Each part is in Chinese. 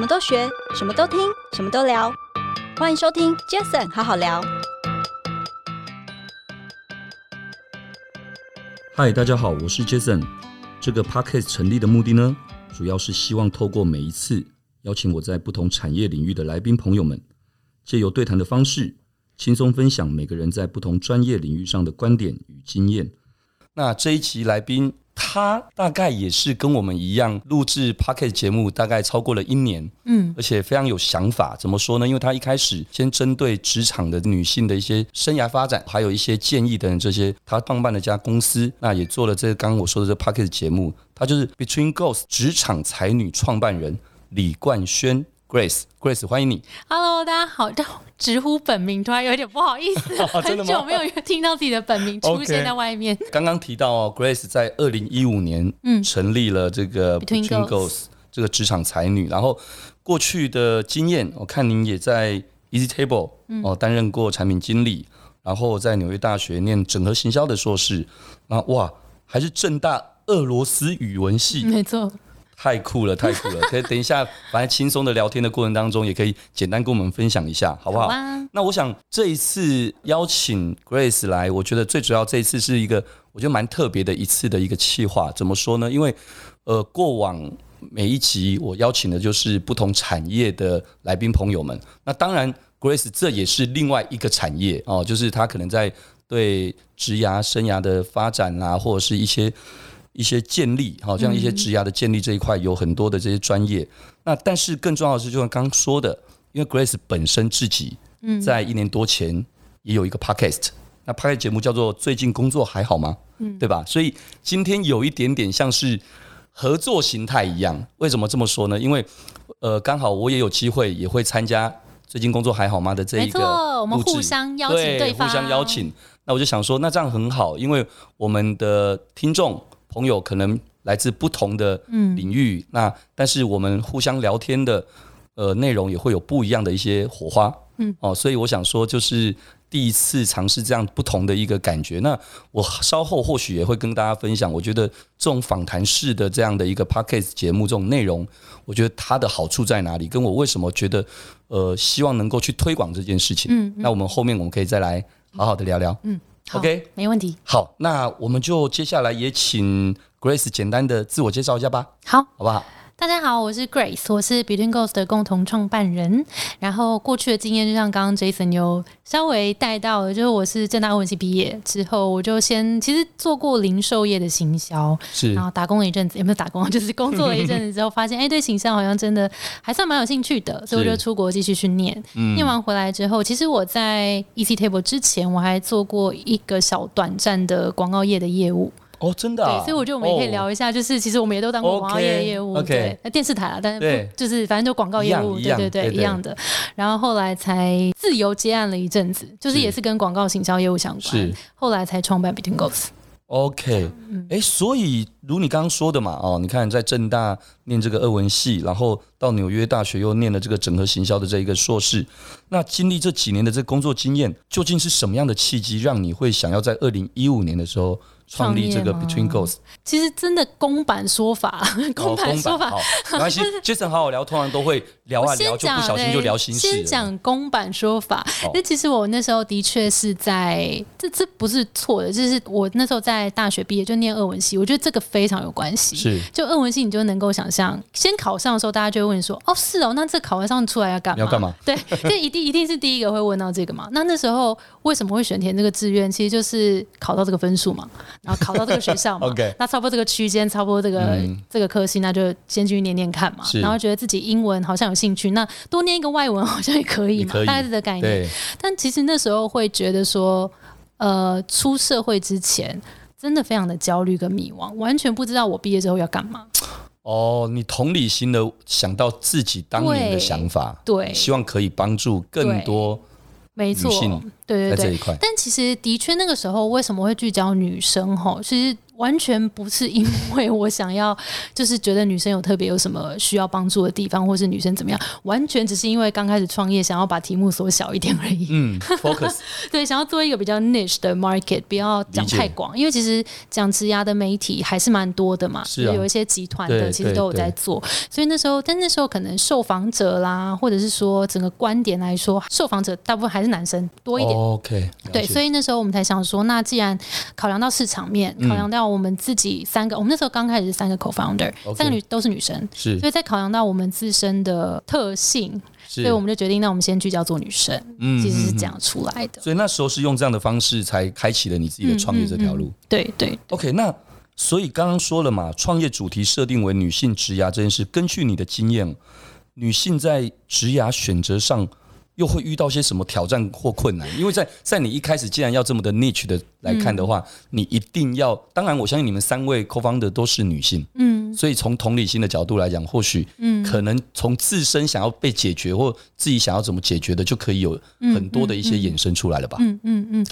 什么都学，什么都听，什么都聊。欢迎收听 Jason 好好聊。嗨，大家好，我是 Jason。这个 Podcast 成立的目的呢，主要是希望透过每一次邀请我在不同产业领域的来宾朋友们，借由对谈的方式，轻松分享每个人在不同专业领域上的观点与经验。那这一期来宾。他大概也是跟我们一样录制 p o c k e t 节目，大概超过了一年，嗯，而且非常有想法。怎么说呢？因为他一开始先针对职场的女性的一些生涯发展，还有一些建议等等这些，他创办了家公司，那也做了这个刚刚我说的这 p o c k e t 节目。他就是 Between Girls 职场才女创办人李冠瑄。Grace，Grace，欢迎你。Hello，大家好。直呼本名，突然有点不好意思，很久没有听到自己的本名出现在外面。刚刚提到哦，Grace 在二零一五年嗯成立了这个 Between Girls 这个职场才女，然后过去的经验，我看您也在 EasyTable 哦担任过产品经理，然后在纽约大学念整合行销的硕士，那哇，还是正大俄罗斯语文系，没错。太酷了，太酷了！可以等一下，反正轻松的聊天的过程当中，也可以简单跟我们分享一下，好不好？好啊。那我想这一次邀请 Grace 来，我觉得最主要这一次是一个我觉得蛮特别的一次的一个企划。怎么说呢？因为呃，过往每一集我邀请的就是不同产业的来宾朋友们。那当然，Grace 这也是另外一个产业哦，就是他可能在对职涯生涯的发展啊，或者是一些。一些建立，好像一些职涯的建立这一块有很多的这些专业。那但是更重要的是，就像刚刚说的，因为 Grace 本身自己在一年多前也有一个 Podcast，那 Podcast 节目叫做《最近工作还好吗》，嗯，对吧？所以今天有一点点像是合作形态一样。为什么这么说呢？因为呃，刚好我也有机会也会参加《最近工作还好吗》的这一个，我们互相邀请对方，互相邀请。那我就想说，那这样很好，因为我们的听众。朋友可能来自不同的领域，嗯、那但是我们互相聊天的呃内容也会有不一样的一些火花，嗯哦，所以我想说就是第一次尝试这样不同的一个感觉。那我稍后或许也会跟大家分享，我觉得这种访谈式的这样的一个 podcast 节目这种内容，我觉得它的好处在哪里，跟我为什么觉得呃希望能够去推广这件事情。嗯，嗯，那我们后面我们可以再来好好的聊聊。嗯。OK，没问题。好，那我们就接下来也请 Grace 简单的自我介绍一下吧。好，好不好？大家好，我是 Grace，我是 Between Ghosts 的共同创办人。然后过去的经验，就像刚刚 Jason 有稍微带到的，就是我是正大文系毕业之后，我就先其实做过零售业的行销，是，然后打工了一阵子，有没有打工？就是工作了一阵子之后，发现哎、欸，对行销好像真的还算蛮有兴趣的，所以我就出国继续去念。嗯，念完回来之后，其实我在 EasyTable 之前，我还做过一个小短暂的广告业的业务。哦，真的、啊，对，所以我觉得我们也可以聊一下，就是其实我们也都当过广告业的业务，okay, 对，那电视台啊，但是不就是反正就广告业务，对对对，对，一样的。然后后来才自由接案了一阵子，就是也是跟广告行销业务相关，是。后来才创办 Between Goals。OK，哎、欸，所以如你刚刚说的嘛，哦，你看在正大念这个俄文系，然后到纽约大学又念了这个整合行销的这一个硕士，那经历这几年的这个工作经验，究竟是什么样的契机让你会想要在二零一五年的时候？创立这个 Between Ghosts，其实真的公版说法，公版说法，哦、没关系。Jason 好好聊，通常都会聊啊聊，就不小心就聊心事。先讲公版说法，那、哦、其实我那时候的确是在，这这不是错的，就是我那时候在大学毕业就念俄文系，我觉得这个非常有关系。是，就俄文系你就能够想象，先考上的时候，大家就会问说，哦，是哦，那这考完上出来要干嘛？要干嘛？对，这一定一定是第一个会问到这个嘛。那那时候为什么会选填这个志愿？其实就是考到这个分数嘛。然后考到这个学校嘛，OK，那差不多这个区间，差不多这个、嗯、这个科系，那就先去念念看嘛。然后觉得自己英文好像有兴趣，那多念一个外文 好像也可以嘛，以大概是这个概念。但其实那时候会觉得说，呃，出社会之前真的非常的焦虑跟迷惘，完全不知道我毕业之后要干嘛。哦，你同理心的想到自己当年的想法，对，对希望可以帮助更多。没错，对对对，但其实的确那个时候为什么会聚焦女生？哈，其实完全不是因为我想要，就是觉得女生有特别有什么需要帮助的地方，或是女生怎么样，完全只是因为刚开始创业，想要把题目缩小一点而已。嗯，focus。对，想要做一个比较 niche 的 market，不要讲太广，因为其实讲职涯的媒体还是蛮多的嘛，是、啊、有一些集团的其实都有在做，所以那时候，但那时候可能受访者啦，或者是说整个观点来说，受访者大部分还是男生多一点。Oh, OK，对，所以那时候我们才想说，那既然考量到市场面，考量到我们自己三个，嗯、我们那时候刚开始是三个 co-founder，okay, 三个女都是女生，是，所以在考量到我们自身的特性，所以我们就决定，那我们先聚焦做女生，嗯，其实是这样出来的。所以那时候是用这样的方式才开启了你自己的创业这条路。嗯嗯嗯、对对。OK，那所以刚刚说了嘛，创业主题设定为女性职涯这件事，根据你的经验，女性在职涯选择上。又会遇到些什么挑战或困难？因为在在你一开始既然要这么的 niche 的来看的话，嗯、你一定要，当然我相信你们三位 co-founder 都是女性，嗯，所以从同理心的角度来讲，或许，嗯，可能从自身想要被解决或自己想要怎么解决的，就可以有很多的一些衍生出来了吧？嗯嗯嗯。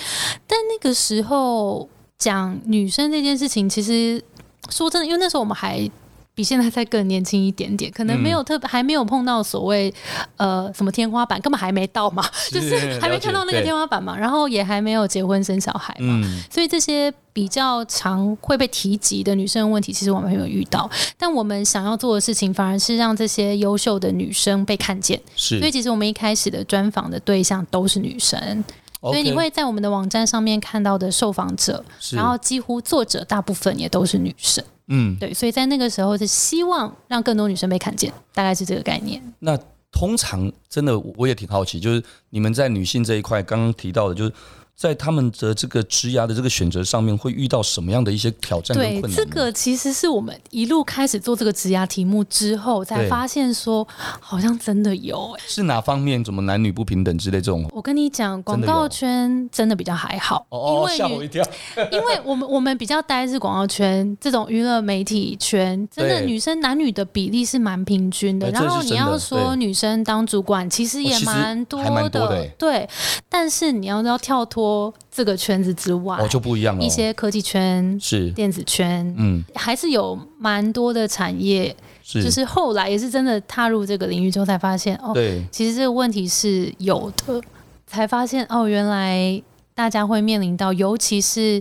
但那个时候讲女生这件事情，其实说真的，因为那时候我们还。比现在再更年轻一点点，可能没有特别，还没有碰到所谓呃什么天花板，根本还没到嘛，就是还没看到那个天花板嘛。然后也还没有结婚生小孩嘛，所以这些比较常会被提及的女生问题，其实我们没有遇到。但我们想要做的事情，反而是让这些优秀的女生被看见。是，所以其实我们一开始的专访的对象都是女生，所以你会在我们的网站上面看到的受访者，然后几乎作者大部分也都是女生。嗯，对，所以在那个时候是希望让更多女生被看见，大概是这个概念。那通常真的我也挺好奇，就是你们在女性这一块刚刚提到的，就是。在他们的这个职涯的这个选择上面，会遇到什么样的一些挑战跟困难？对，这个其实是我们一路开始做这个职涯题目之后，才发现说，好像真的有、欸。是哪方面？怎么男女不平等之类这种？我跟你讲，广告圈真的比较还好。哦，吓我一跳。因为我们我们比较呆是广告圈这种娱乐媒体圈，真的女生男女的比例是蛮平均的。然后你要说女生当主管，其实也蛮多的。对，但是你要要跳脱。这个圈子之外，哦，就不一样了。一些科技圈是电子圈，嗯，还是有蛮多的产业，是就是后来也是真的踏入这个领域之后才发现，哦，对，其实这个问题是有的，才发现哦，原来大家会面临到，尤其是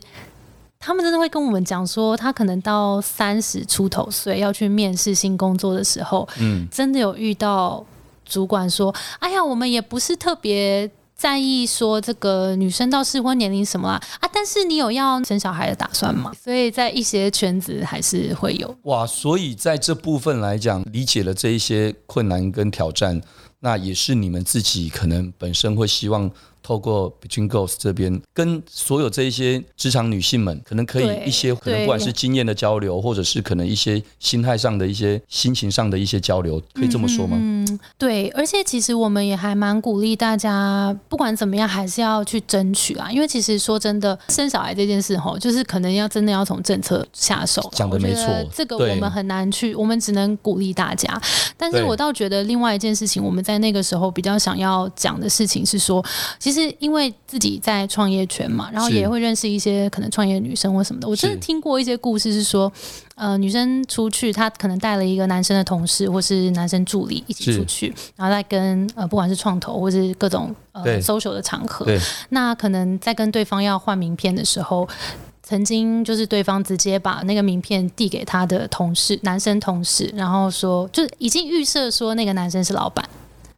他们真的会跟我们讲说，他可能到三十出头岁要去面试新工作的时候，嗯，真的有遇到主管说，哎呀，我们也不是特别。在意说这个女生到适婚年龄什么啊啊！但是你有要生小孩的打算吗？所以在一些圈子还是会有哇。所以在这部分来讲，理解了这一些困难跟挑战，那也是你们自己可能本身会希望。透过 Between Gos 这边，跟所有这一些职场女性们，可能可以一些可能不管是经验的交流，或者是可能一些心态上的一些心情上的一些交流，可以这么说吗？嗯，对。而且其实我们也还蛮鼓励大家，不管怎么样，还是要去争取啊。因为其实说真的，生小孩这件事吼，就是可能要真的要从政策下手。讲的没错，这个我们很难去，我们只能鼓励大家。但是我倒觉得另外一件事情，我们在那个时候比较想要讲的事情是说，其实。是因为自己在创业圈嘛，然后也会认识一些可能创业女生或什么的。我真的听过一些故事，是说，呃，女生出去，她可能带了一个男生的同事或是男生助理一起出去，然后再跟呃，不管是创投或是各种呃 social 的场合，那可能在跟对方要换名片的时候，曾经就是对方直接把那个名片递给他的同事，男生同事，然后说，就已经预设说那个男生是老板。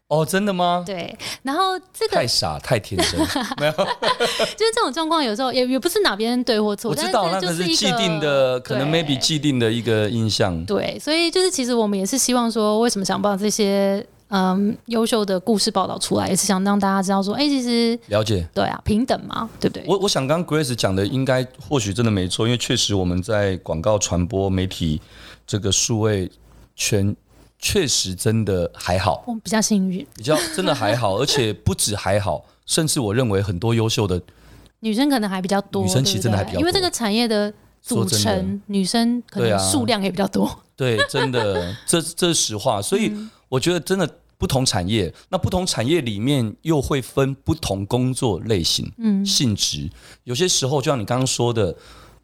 哦，真的吗？对，然后这个太傻太天真，没有，就是这种状况，有时候也也不是哪边对或错，我知道那个是既定的，可能 maybe 既定的一个印象。对，所以就是其实我们也是希望说，为什么想把这些嗯优秀的故事报道出来，也是想让大家知道说，哎，其实了解，对啊，平等嘛，对不对？我我想刚刚 Grace 讲的应该或许真的没错，因为确实我们在广告传播媒体这个数位圈。确实真的还好，我比较幸运，比较真的还好，而且不止还好，甚至我认为很多优秀的女生可能还比较多，女生其实真的还比较多，因为这个产业的组成女生可能数量也比较多，对，真的，这这是实话，所以我觉得真的不同产业，那不同产业里面又会分不同工作类型、嗯，性质，有些时候就像你刚刚说的。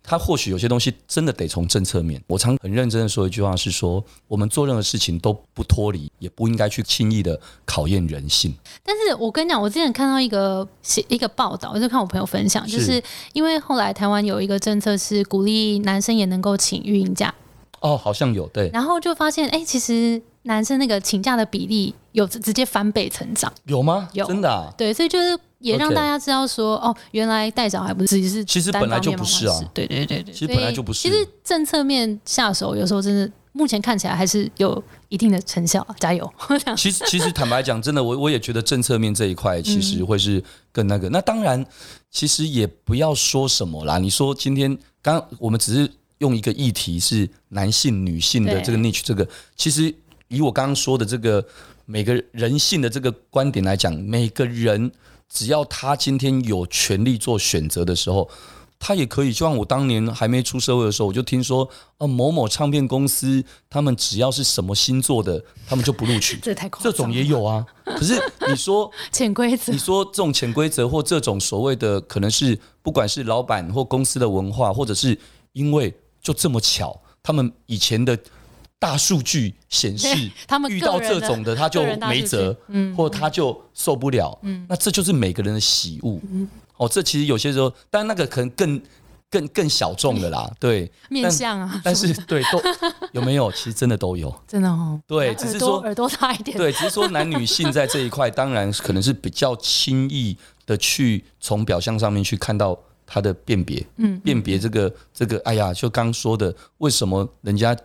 他或许有些东西真的得从政策面。我常很认真的说一句话是说，我们做任何事情都不脱离，也不应该去轻易的考验人性。但是我跟你讲，我之前看到一个写一个报道，我就看我朋友分享，就是因为后来台湾有一个政策是鼓励男生也能够请育婴假。哦，好像有对。然后就发现，哎、欸，其实男生那个请假的比例有直接翻倍成长。有吗？有，真的啊。对，所以就是。也让大家知道说.哦，原来带小孩不是只是其实本来就不是啊，对对对对，其实本来就不是。其实政策面下手，有时候真的目前看起来还是有一定的成效，加油。其实其实坦白讲，真的我我也觉得政策面这一块其实会是更那个。嗯、那当然，其实也不要说什么啦。你说今天刚刚我们只是用一个议题是男性女性的这个 niche，这个其实以我刚刚说的这个每个人性的这个观点来讲，每个人。只要他今天有权利做选择的时候，他也可以。就像我当年还没出社会的时候，我就听说，呃，某某唱片公司他们只要是什么星座的，他们就不录取。这太夸张。这种也有啊。可是 你说潜规则，你说这种潜规则或这种所谓的，可能是不管是老板或公司的文化，或者是因为就这么巧，他们以前的。大数据显示，他们遇到这种的他就没辙，嗯，或他就受不了，嗯，那这就是每个人的喜恶，嗯，哦，这其实有些时候，但那个可能更更更小众的啦，对，面相啊，但是对都有没有？其实真的都有，真的哦，对，只是说耳朵大一点，对，只是说男女性在这一块，当然可能是比较轻易的去从表象上面去看到他的辨别，嗯，辨别这个这个，哎呀，就刚说的，为什么人家。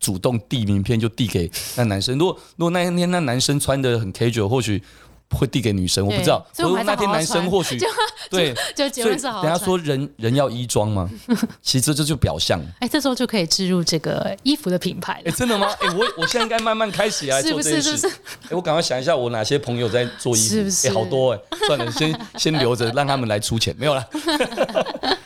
主动递名片就递给那男生。如果如果那一天那男生穿的很 casual，或许会递给女生，我不知道。所以我那天男生或许对，就结论是好。等下说人人要衣装吗？其实这就表象。哎，这时候就可以置入这个衣服的品牌。哎，真的吗？哎，我我现在应该慢慢开始来 做这件事。哎，我赶快想一下，我哪些朋友在做衣服？哎，好多哎，算了，先 先留着，让他们来出钱。没有啦。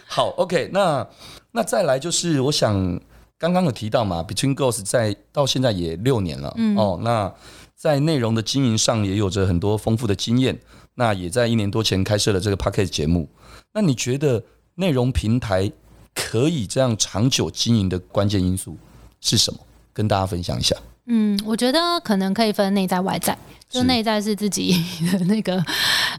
好，OK，那那再来就是我想。刚刚有提到嘛，Between Ghosts 在到现在也六年了，嗯、哦，那在内容的经营上也有着很多丰富的经验，那也在一年多前开设了这个 Podcast 节目。那你觉得内容平台可以这样长久经营的关键因素是什么？跟大家分享一下。嗯，我觉得可能可以分内在外在。就内在是自己的那个，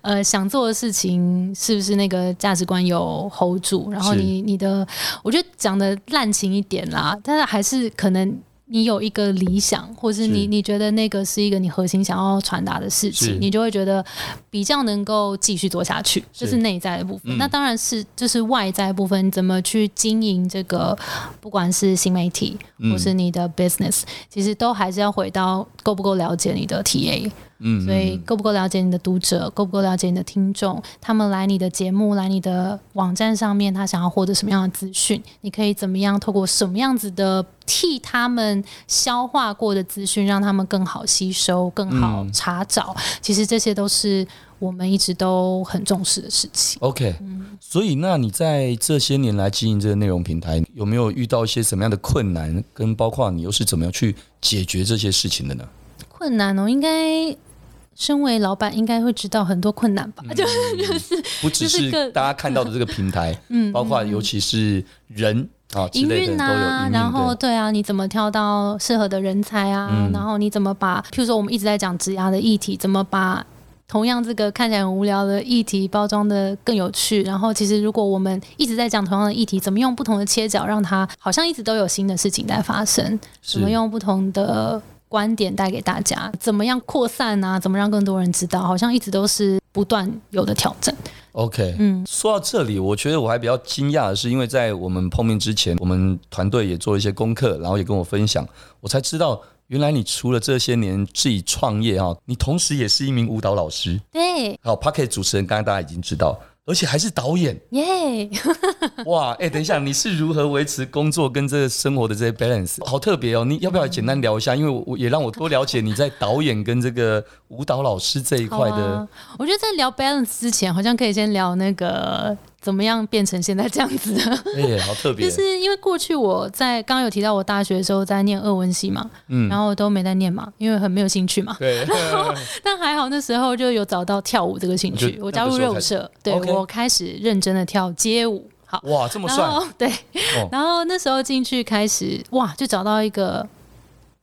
呃，想做的事情是不是那个价值观有 hold 住？然后你你的，我觉得讲的滥情一点啦，但是还是可能。你有一个理想，或是你是你觉得那个是一个你核心想要传达的事情，你就会觉得比较能够继续做下去，这是，是内在的部分。嗯、那当然是就是外在部分，怎么去经营这个，不管是新媒体或是你的 business，、嗯、其实都还是要回到够不够了解你的 TA。嗯，所以够不够了解你的读者，够不够了解你的听众？他们来你的节目，来你的网站上面，他想要获得什么样的资讯？你可以怎么样透过什么样子的替他们消化过的资讯，让他们更好吸收、更好查找？嗯、其实这些都是我们一直都很重视的事情。OK，嗯，所以那你在这些年来经营这个内容平台，有没有遇到一些什么样的困难？跟包括你又是怎么样去解决这些事情的呢？困难哦，应该。身为老板，应该会知道很多困难吧？嗯、就是 就是不只是大家看到的这个平台，嗯，包括尤其是人啊，营运啊，然后对啊，你怎么挑到适合的人才啊？嗯、然后你怎么把，譬如说我们一直在讲职涯的议题，怎么把同样这个看起来很无聊的议题包装的更有趣？然后其实如果我们一直在讲同样的议题，怎么用不同的切角让它好像一直都有新的事情在发生？怎么用不同的？观点带给大家，怎么样扩散啊？怎么让更多人知道？好像一直都是不断有的挑战。OK，嗯，说到这里，我觉得我还比较惊讶的是，因为在我们碰面之前，我们团队也做了一些功课，然后也跟我分享，我才知道，原来你除了这些年自己创业哈，你同时也是一名舞蹈老师。对，好，Podcast 主持人，刚刚大家已经知道。而且还是导演耶. 哇，哎、欸，等一下，你是如何维持工作跟这个生活的这些 balance？好特别哦！你要不要简单聊一下？因为我也让我多了解你在导演跟这个舞蹈老师这一块的、啊。我觉得在聊 balance 之前，好像可以先聊那个。怎么样变成现在这样子的？哎、欸，好特别！就是因为过去我在刚刚有提到，我大学的时候在念俄文系嘛，嗯，然后都没在念嘛，因为很没有兴趣嘛。对。然后，但还好那时候就有找到跳舞这个兴趣，我加入热舞社，对.我开始认真的跳街舞。好，哇，这么帅，对。哦、然后那时候进去开始，哇，就找到一个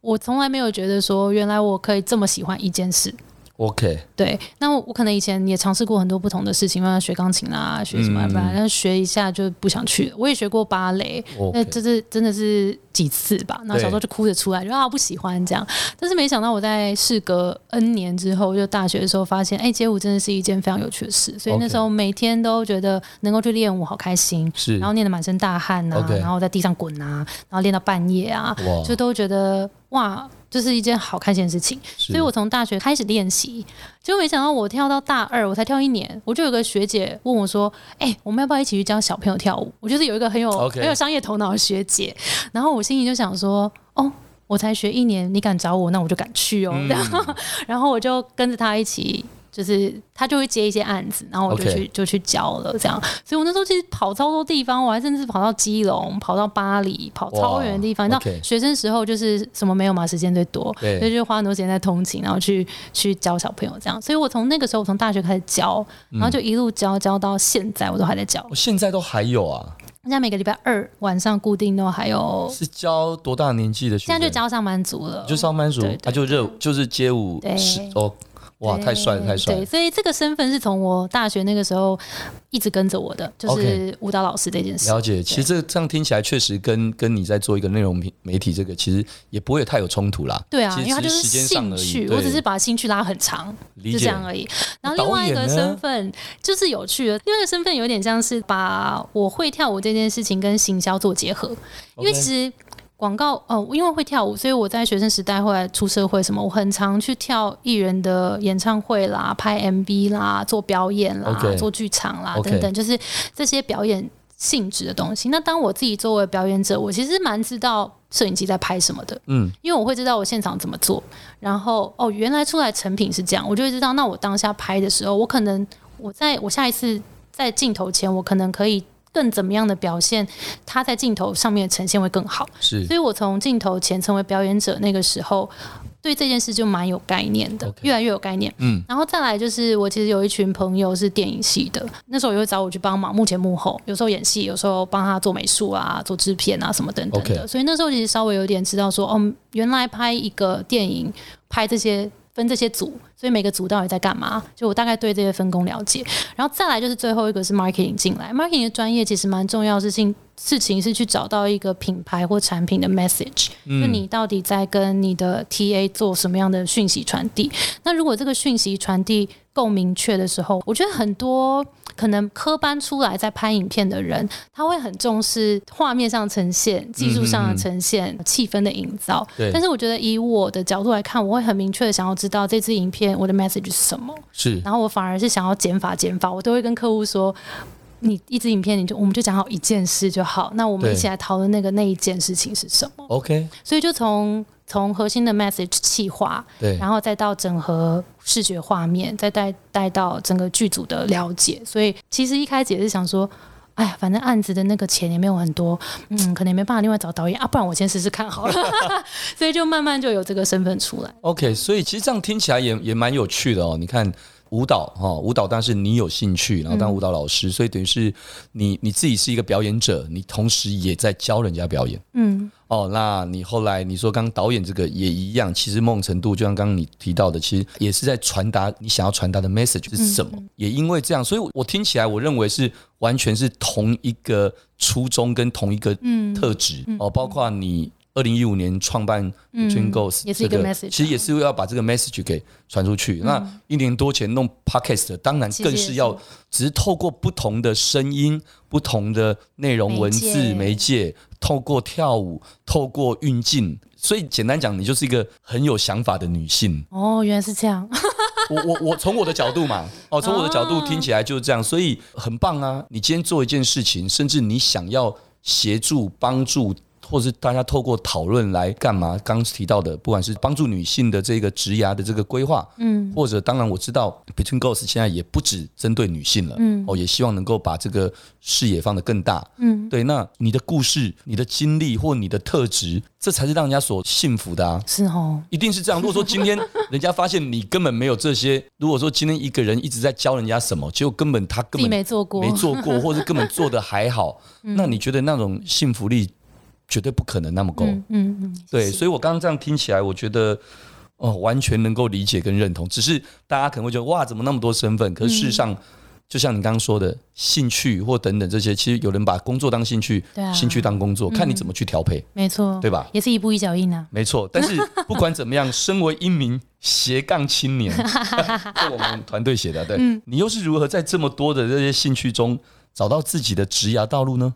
我从来没有觉得说，原来我可以这么喜欢一件事。OK，对，那我，可能以前也尝试过很多不同的事情，像学钢琴啦，学什么，不然学一下就不想去了。我也学过芭蕾，那这是真的是几次吧？那小时候就哭着出来，就啊不喜欢这样。但是没想到我在事隔 N 年之后，就大学的时候发现，哎、欸，街舞真的是一件非常有趣的事。所以那时候每天都觉得能够去练舞好开心，是，然后练得满身大汗呐、啊.然后在地上滚啊，然后练到半夜啊，就都觉得哇。这是一件好开心的事情，所以我从大学开始练习，结果没想到我跳到大二，我才跳一年，我就有个学姐问我说：“哎、欸，我们要不要一起去教小朋友跳舞？”我就是有一个很有、okay. 很有商业头脑的学姐，然后我心里就想说：“哦，我才学一年，你敢找我，那我就敢去哦。嗯”然后，然后我就跟着她一起。就是他就会接一些案子，然后我就去.就去教了，这样。所以我那时候其实跑超多地方，我还甚至跑到基隆，跑到巴黎，跑超远的地方。你知道.学生时候就是什么没有嘛，时间最多，所以就花很多时间在通勤，然后去去教小朋友这样。所以我从那个时候，我从大学开始教，然后就一路教教到现在，我都还在教。我现在都还有啊，现在每个礼拜二晚上固定都还有。是教多大年纪的学生？现在就教上班族了，就上班族，他就热就是街舞是哦。哇，太帅了，太帅了！对，所以这个身份是从我大学那个时候一直跟着我的，就是舞蹈老师这件事。了解，其实这这样听起来确实跟跟你在做一个内容媒体这个，其实也不会太有冲突啦。对啊，因为它就是兴趣，我只是把兴趣拉很长，就这样而已。然后另外一个身份就是有趣的，另外一个身份有点像是把我会跳舞这件事情跟行销做结合，因为其实。广告哦，因为会跳舞，所以我在学生时代后来出社会什么，我很常去跳艺人的演唱会啦、拍 MV 啦、做表演啦、okay. 做剧场啦、okay. 等等，就是这些表演性质的东西。那当我自己作为表演者，我其实蛮知道摄影机在拍什么的，嗯，因为我会知道我现场怎么做，然后哦，原来出来成品是这样，我就会知道，那我当下拍的时候，我可能我在我下一次在镜头前，我可能可以。更怎么样的表现，他在镜头上面呈现会更好。是，所以我从镜头前成为表演者那个时候，对这件事就蛮有概念的.越来越有概念。嗯，然后再来就是我其实有一群朋友是电影系的，那时候也会找我去帮忙，幕前幕后，有时候演戏，有时候帮他做美术啊，做制片啊什么等等的。所以那时候其实稍微有点知道说，哦，原来拍一个电影，拍这些。分这些组，所以每个组到底在干嘛？就我大概对这些分工了解，然后再来就是最后一个是 marketing 进来，marketing 的专业其实蛮重要的事情，事情是去找到一个品牌或产品的 message，就你到底在跟你的 TA 做什么样的讯息传递？那如果这个讯息传递够明确的时候，我觉得很多。可能科班出来在拍影片的人，他会很重视画面上呈现、技术上的呈现、气、嗯、氛的营造。对。但是我觉得以我的角度来看，我会很明确的想要知道这支影片我的 message 是什么。是。然后我反而是想要减法减法，我都会跟客户说，你一支影片你就我们就讲好一件事就好。那我们一起来讨论那个那一件事情是什么？OK。所以就从。从核心的 message 企划，对，然后再到整合视觉画面，再带带到整个剧组的了解。所以其实一开始也是想说，哎呀，反正案子的那个钱也没有很多，嗯，可能也没办法另外找导演啊，不然我先试试看好了。所以就慢慢就有这个身份出来。OK，所以其实这样听起来也也蛮有趣的哦。你看。舞蹈哈，舞蹈但是你有兴趣，然后当舞蹈老师，嗯、所以等于是你你自己是一个表演者，你同时也在教人家表演。嗯，哦，那你后来你说刚刚导演这个也一样，其实某种程度就像刚刚你提到的，其实也是在传达你想要传达的 message 是什么。嗯。也因为这样，所以我听起来我认为是完全是同一个初衷跟同一个特质哦，包括你。二零一五年创办也是一个 message，其实也是要把这个 message 给传出去。那一年多前弄 podcast，当然更是要，只是透过不同的声音、不同的内容、文字媒介，透过跳舞、透过运镜，所以简单讲，你就是一个很有想法的女性。哦，原来是这样。我我我从我的角度嘛，哦，从我的角度听起来就是这样，所以很棒啊！你今天做一件事情，甚至你想要协助帮助。或者是大家透过讨论来干嘛？刚提到的，不管是帮助女性的这个职涯的这个规划，嗯，或者当然我知道 Between Goals 现在也不止针对女性了，嗯，哦，也希望能够把这个视野放得更大，嗯，对。那你的故事、你的经历或你的特质，这才是让人家所信服的啊！是哦，一定是这样。如果说今天人家发现你根本没有这些，如果说今天一个人一直在教人家什么，结果根本他根本没做过，没做过，或者根本做的还好，那你觉得那种信服力？绝对不可能那么够，嗯嗯，嗯对，所以我刚刚这样听起来，我觉得哦，完全能够理解跟认同。只是大家可能会觉得哇，怎么那么多身份？可是事实上，嗯、就像你刚刚说的，兴趣或等等这些，其实有人把工作当兴趣，兴趣当工作，看你怎么去调配，没错，对吧？也是一步一脚印啊，没错。但是不管怎么样，身为一名斜杠青年，是我们团队写的，对、嗯、你又是如何在这么多的这些兴趣中找到自己的职涯道路呢？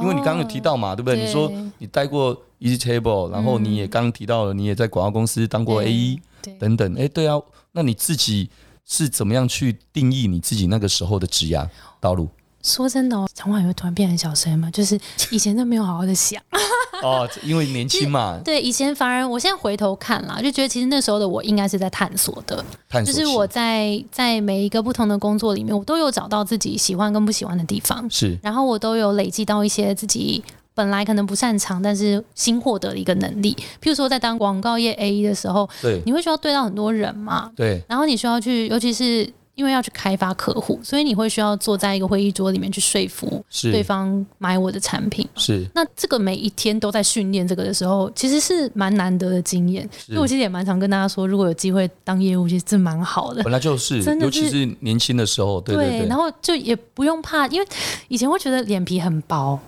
因为你刚刚有提到嘛，对不对？你说你待过 Easy Table，然后你也刚刚提到了，你也在广告公司当过 AE 等等。哎，对啊，那你自己是怎么样去定义你自己那个时候的职涯道路？说真的，讲话也会突然变很小声嘛，就是以前都没有好好的想。哦，因为年轻嘛。对，以前反而我现在回头看啦，就觉得其实那时候的我应该是在探索的，探索就是我在在每一个不同的工作里面，我都有找到自己喜欢跟不喜欢的地方，是，然后我都有累积到一些自己本来可能不擅长，但是新获得的一个能力。譬如说，在当广告业 AE 的时候，对，你会需要对到很多人嘛，对，然后你需要去，尤其是。因为要去开发客户，所以你会需要坐在一个会议桌里面去说服对方买我的产品。是，那这个每一天都在训练这个的时候，其实是蛮难得的经验。所以我其实也蛮常跟大家说，如果有机会当业务，其实这蛮好的。本来就是，真的是，尤其是年轻的时候，对对对，对。然后就也不用怕，因为以前会觉得脸皮很薄，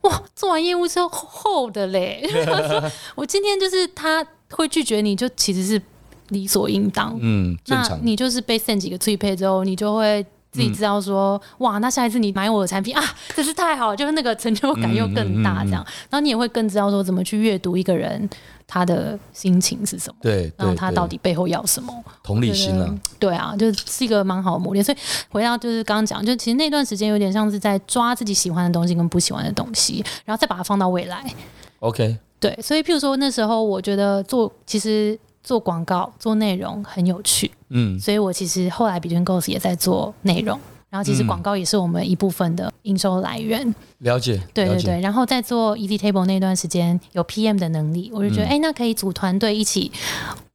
哇，做完业务之后厚的嘞。我今天就是他会拒绝你，就其实是。理所应当，嗯，正常。那你就是被 send 几个退配之后，你就会自己知道说，嗯、哇，那下一次你买我的产品啊，真是太好了，就是那个成就感又更大，这样。嗯嗯嗯、然后你也会更知道说，怎么去阅读一个人他的心情是什么，对，对然后他到底背后要什么，同理心啊。对啊，就是一个蛮好的磨练。所以回到就是刚刚讲，就其实那段时间有点像是在抓自己喜欢的东西跟不喜欢的东西，然后再把它放到未来。OK，对，所以譬如说那时候我觉得做其实。做广告、做内容很有趣，嗯，所以我其实后来 Between Goals 也在做内容，然后其实广告也是我们一部分的营收来源。嗯、了解，对对对。然后在做 Easy Table 那段时间，有 PM 的能力，我就觉得，哎、嗯欸，那可以组团队一起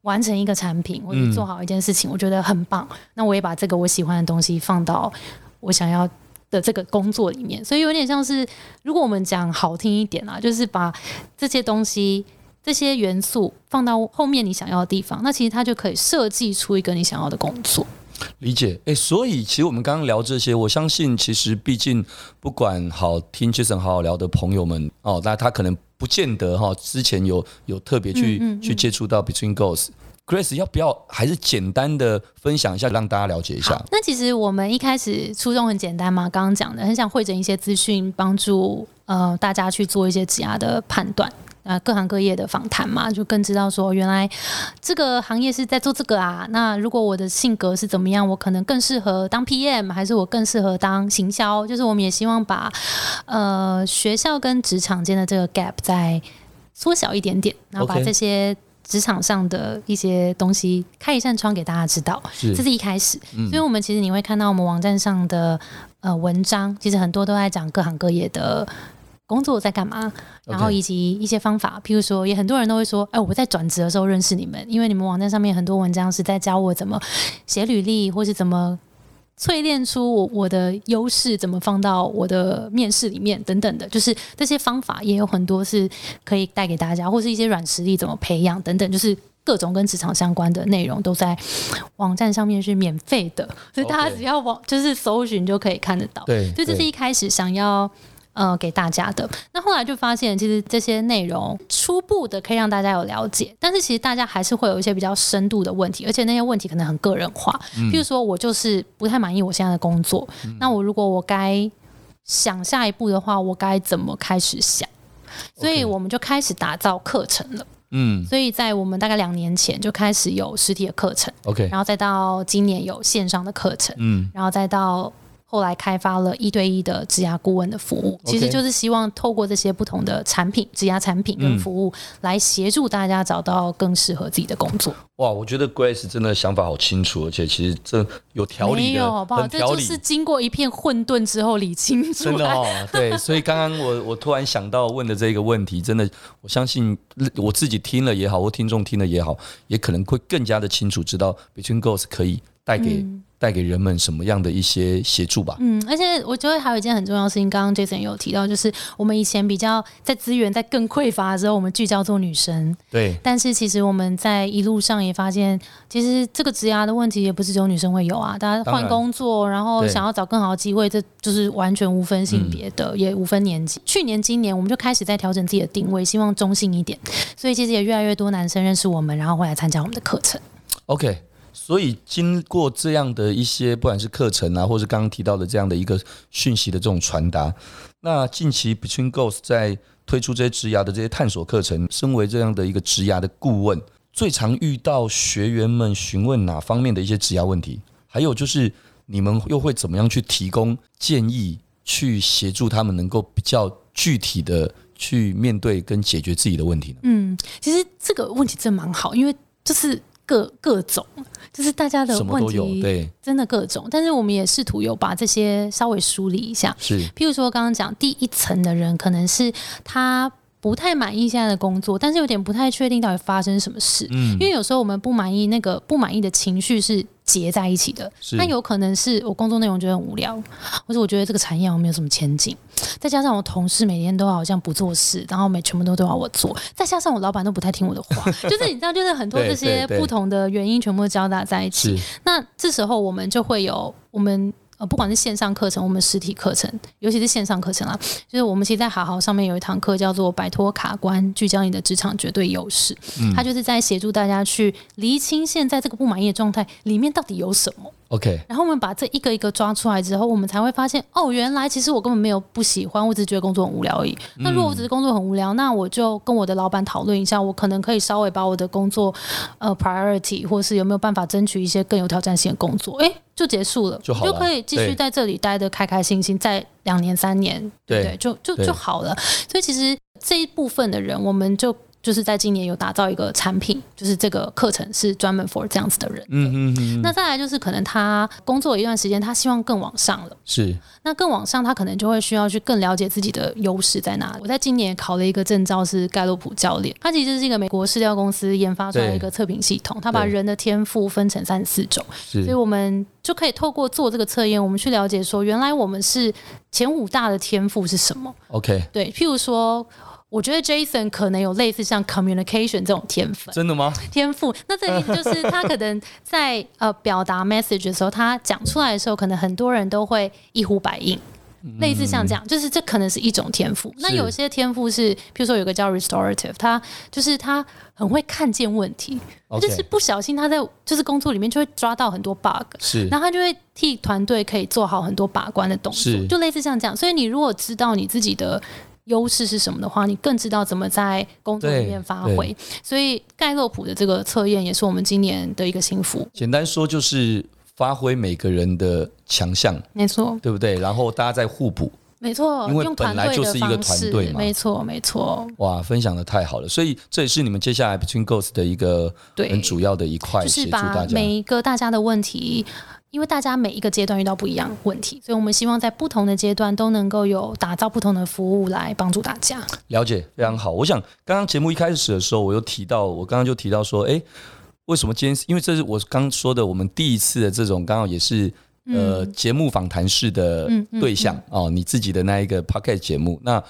完成一个产品，或者做好一件事情，嗯、我觉得很棒。那我也把这个我喜欢的东西放到我想要的这个工作里面，所以有点像是，如果我们讲好听一点啊，就是把这些东西。这些元素放到后面你想要的地方，那其实它就可以设计出一个你想要的工作。理解，哎，所以其实我们刚刚聊这些，我相信其实毕竟不管好听 Jason 好好聊的朋友们哦，那他可能不见得哈，之前有有特别去嗯嗯嗯去接触到 Between Goals。Grace 要不要还是简单的分享一下，让大家了解一下？那其实我们一开始初衷很简单嘛，刚刚讲的，很想汇整一些资讯，帮助呃大家去做一些职涯的判断。呃，各行各业的访谈嘛，就更知道说，原来这个行业是在做这个啊。那如果我的性格是怎么样，我可能更适合当 PM，还是我更适合当行销？就是我们也希望把呃学校跟职场间的这个 gap 再缩小一点点，然后把这些职场上的一些东西开一扇窗给大家知道。是，这是一开始。嗯，所以我们其实你会看到我们网站上的呃文章，其实很多都在讲各行各业的。工作在干嘛？然后以及一些方法.譬如说，也很多人都会说：“哎，我在转职的时候认识你们，因为你们网站上面很多文章是在教我怎么写履历，或是怎么淬炼出我我的优势，怎么放到我的面试里面等等的。就是这些方法也有很多是可以带给大家，或是一些软实力怎么培养等等，就是各种跟职场相关的内容都在网站上面是免费的，所以大家只要网就是搜寻就可以看得到。对，所以这是一开始想要。呃，给大家的。那后来就发现，其实这些内容初步的可以让大家有了解，但是其实大家还是会有一些比较深度的问题，而且那些问题可能很个人化。嗯，譬如说我就是不太满意我现在的工作，嗯，那我如果我该想下一步的话，我该怎么开始想？所以我们就开始打造课程了。嗯，所以在我们大概两年前就开始有实体的课程。OK，然后再到今年有线上的课程。嗯，然后再到。后来开发了一对一的职涯顾问的服务，其实就是希望透过这些不同的产品、职涯产品跟服务，来协助大家找到更适合自己的工作。哇，我觉得 Grace 真的想法好清楚，而且其实这有条理的，没有好不好？这就是经过一片混沌之后理清楚。真的哦，对，所以刚刚我 我突然想到问的这个问题，真的，我相信我自己听了也好，或听众听了也好，也可能会更加的清楚，知道 Between Goals 可以带给、嗯。带给人们什么样的一些协助吧？嗯，而且我觉得还有一件很重要的事情，刚刚 Jason 有提到，就是我们以前比较在资源在更匮乏的时候，我们聚焦做女生。对。但是其实我们在一路上也发现，其实这个职涯的问题也不是只有女生会有啊。大家换工作，然，然后想要找更好的机会，这就是完全无分性别的，嗯，也无分年纪。去年、今年我们就开始在调整自己的定位，希望中性一点。所以其实也越来越多男生认识我们，然后会来参加我们的课程。OK。所以经过这样的一些，不管是课程啊，或是刚刚提到的这样的一个讯息的这种传达，那近期 Between Goals 在推出这些职涯的这些探索课程，身为这样的一个职涯的顾问，最常遇到学员们询问哪方面的一些职涯问题？还有就是你们又会怎么样去提供建议，去协助他们能够比较具体的去面对跟解决自己的问题呢？嗯，其实这个问题真蛮好，因为就是。各各种，就是大家的问题，对，真的各种。但是我们也试图有把这些稍微梳理一下。是，譬如说刚刚讲第一层的人，可能是他不太满意现在的工作，但是有点不太确定到底发生什么事。嗯，因为有时候我们不满意，那个不满意的情绪是。结在一起的，那有可能是我工作内容觉得很无聊，或者我觉得这个产业我没有什么前景，再加上我同事每天都好像不做事，然后每全部都都要我做，再加上我老板都不太听我的话，就是你知道，就是很多这些不同的原因全部都交杂在一起。那这时候我们就会有我们。呃，不管是线上课程，我们实体课程，尤其是线上课程啊，就是我们其实，在好好上面有一堂课叫做“摆脱卡关，聚焦你的职场绝对优势”，嗯，它就是在协助大家去厘清现在这个不满意的状态里面到底有什么。OK，然后我们把这一个一个抓出来之后，我们才会发现，哦，原来其实我根本没有不喜欢，我只是觉得工作很无聊而已。那如果我只是工作很无聊，那我就跟我的老板讨论一下，我可能可以稍微把我的工作呃 priority，或是有没有办法争取一些更有挑战性的工作，哎，就结束了，就好了，就可以继续在这里待的开开心心，在两年三年，对，对，就就就好了。所以其实这一部分的人，我们就。就是在今年有打造一个产品，就是这个课程是专门 for 这样子的人。嗯嗯嗯。那再来就是可能他工作一段时间，他希望更往上了。是。那更往上，他可能就会需要去更了解自己的优势在哪里。我在今年考了一个证照，是盖洛普教练。他其实是一个美国市调公司研发出来的一个测评系统，他把人的天赋分成三十四种。所以我们就可以透过做这个测验，我们去了解说，原来我们是前五大的天赋是什么？OK。对，譬如说。我觉得 Jason 可能有类似像 communication 这种天分，真的吗？天赋，那这个意思就是他可能在呃表达 message 的时候，他讲出来的时候，可能很多人都会一呼百应，嗯、类似像这样，就是这可能是一种天赋。那有些天赋是，譬如说有个叫 restorative，他就是他很会看见问题.就是不小心他在就是工作里面就会抓到很多 bug，是，然后他就会替团队可以做好很多把关的动作，就类似像这样。所以你如果知道你自己的。优势是什么的话，你更知道怎么在工作里面发挥。所以盖洛普的这个测验也是我们今年的一个幸福。简单说就是发挥每个人的强项，没错，对不对？然后大家在互补，没错，因为本来就是一个团队嘛，没错，没错。哇，分享的太好了！所以这也是你们接下来 Between Goals 的一个很主要的一块，就是把每一个大家的问题。因为大家每一个阶段遇到不一样问题，所以我们希望在不同的阶段都能够有打造不同的服务来帮助大家。了解，非常好。我想刚刚节目一开始的时候，我又提到，我刚刚就提到说，哎，为什么今天？因为这是我刚说的，我们第一次的这种刚好也是呃节目访谈式的对象哦，你自己的那一个 podcast 节目。那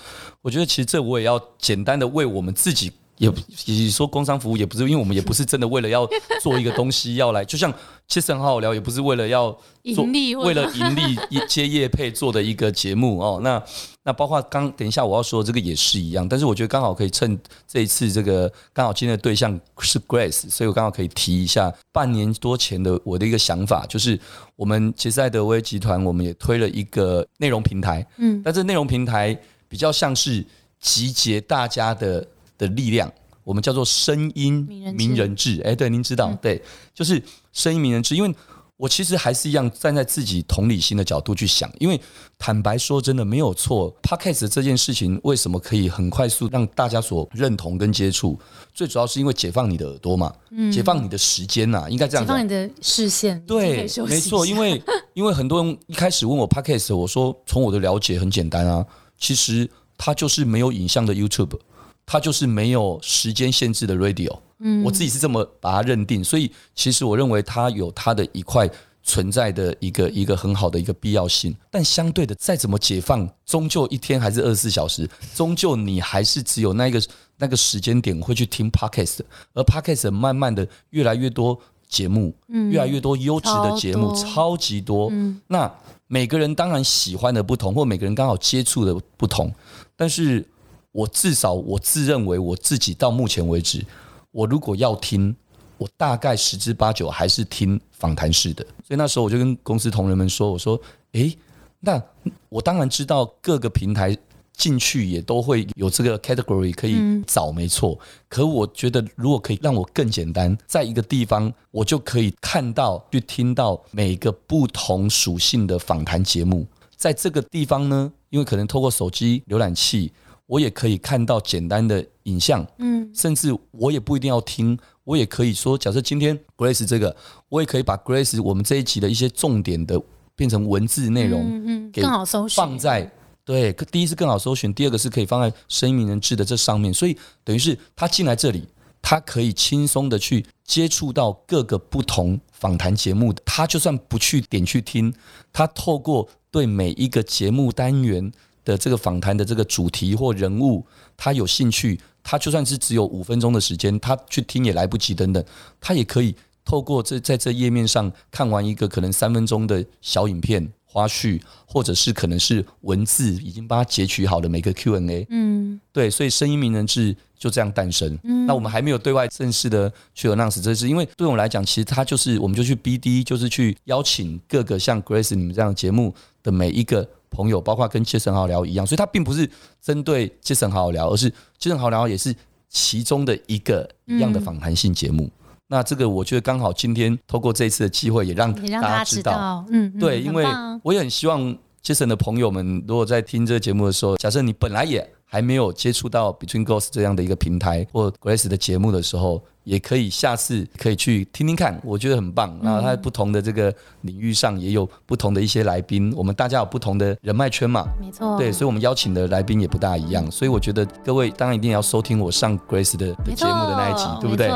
我觉得其实这我也要简单的为我们自己。也也说工商服务也不是，因为我们也不是真的为了要做一个东西要来，就像其实很好聊，也不是为了要做盈利，为了盈利接业配做的一个节目哦。那那包括刚等一下我要说的这个也是一样，但是我觉得刚好可以趁这一次这个刚好今天的对象是 Grace，所以我刚好可以提一下半年多前的我的一个想法，就是我们杰斯爱德威集团我们也推了一个内容平台，嗯，但这内容平台比较像是集结大家的。的力量，我们叫做声音名人志。哎，对，您知道，对，就是声音名人志。因为我其实还是一样站在自己同理心的角度去想，因为坦白说，真的没有错。Podcast 这件事情为什么可以很快速让大家所认同跟接触？最主要是因为解放你的耳朵嘛，嗯、解放你的时间呐、啊，应该这样讲。解放你的视线。对，没错。因为因为很多人一开始问我 Podcast，我说从我的了解很简单啊，其实它就是没有影像的 YouTube，它就是没有时间限制的 Radio。嗯，我自己是这么把它认定，所以其实我认为它有它的一块存在的一个一个很好的一个必要性。但相对的，再怎么解放，终究一天还是二十四小时，终究你还是只有那个那个时间点会去听 Podcast，而 Podcast 慢慢的越来越多节目，越来越多优质的节目，超级多。那每个人当然喜欢的不同，或每个人刚好接触的不同，但是我至少我自认为我自己到目前为止。我如果要听，我大概十之八九还是听访谈式的。所以那时候我就跟公司同仁们说：“我说，诶，那我当然知道各个平台进去也都会有这个 category 可以找，没错。可我觉得如果可以让我更简单，在一个地方我就可以看到、去听到每个不同属性的访谈节目。在这个地方呢，因为可能透过手机浏览器。”我也可以看到简单的影像，嗯，甚至我也不一定要听，我也可以说，假设今天 Grace 这个，我也可以把 Grace 我们这一集的一些重点的变成文字内容，嗯嗯，更好搜寻，放在对，第一是更好搜寻，第二个是可以放在声音名人志的这上面，所以等于是他进来这里，他可以轻松的去接触到各个不同访谈节目的，他就算不去点去听，他透过对每一个节目单元。的这个访谈的这个主题或人物，他有兴趣，他就算是只有五分钟的时间，他去听也来不及等等，他也可以透过这在这页面上看完一个可能三分钟的小影片花絮，或者是可能是文字已经帮他截取好的每个 Q&A，嗯，对，所以声音名人志就这样诞生。嗯，那我们还没有对外正式的去 announce 这是因为对我来讲，其实他就是我们就去 BD，就是去邀请各个像 Grace 你们这样的节目的每一个。朋友，包括跟杰森好好聊一样，所以他并不是针对杰森好好聊，而是杰森好好聊也是其中的一个一样的访谈性节目。嗯、那这个我觉得刚好今天透过这一次的机会，也让大家知道，嗯，对，因为我也很希望杰森的朋友们，如果在听这个节目的时候，假设你本来也还没有接触到 Between Ghosts 这样的一个平台或 Grace 的节目的时候。也可以下次可以去听听看，我觉得很棒。然后他在不同的这个领域上也有不同的一些来宾，我们大家有不同的人脉圈嘛，没错。对，所以我们邀请的来宾也不大一样。所以我觉得各位当然一定要收听我上 Grace 的的节目的那一集，对不对？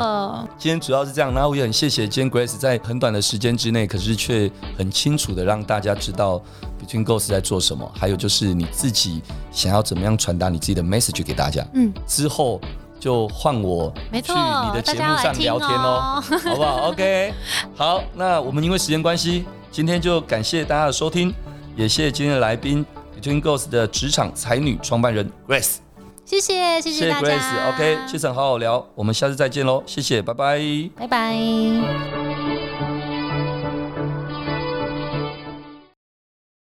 今天主要是这样，然后我也很谢谢今天 Grace 在很短的时间之内，可是却很清楚的让大家知道 Between Ghosts 在做什么，还有就是你自己想要怎么样传达你自己的 message 给大家。嗯，之后。就换我去你的节目上聊天哦，好不好？OK，好，那我们因为时间关系，今天就感谢大家的收听，也谢谢今天的来宾 Between Girls 的职场才女创办人 Grace，谢谢谢谢大家，谢谢 Grace，OK，杰森好好聊，我们下次再见喽，谢谢，拜拜，拜拜。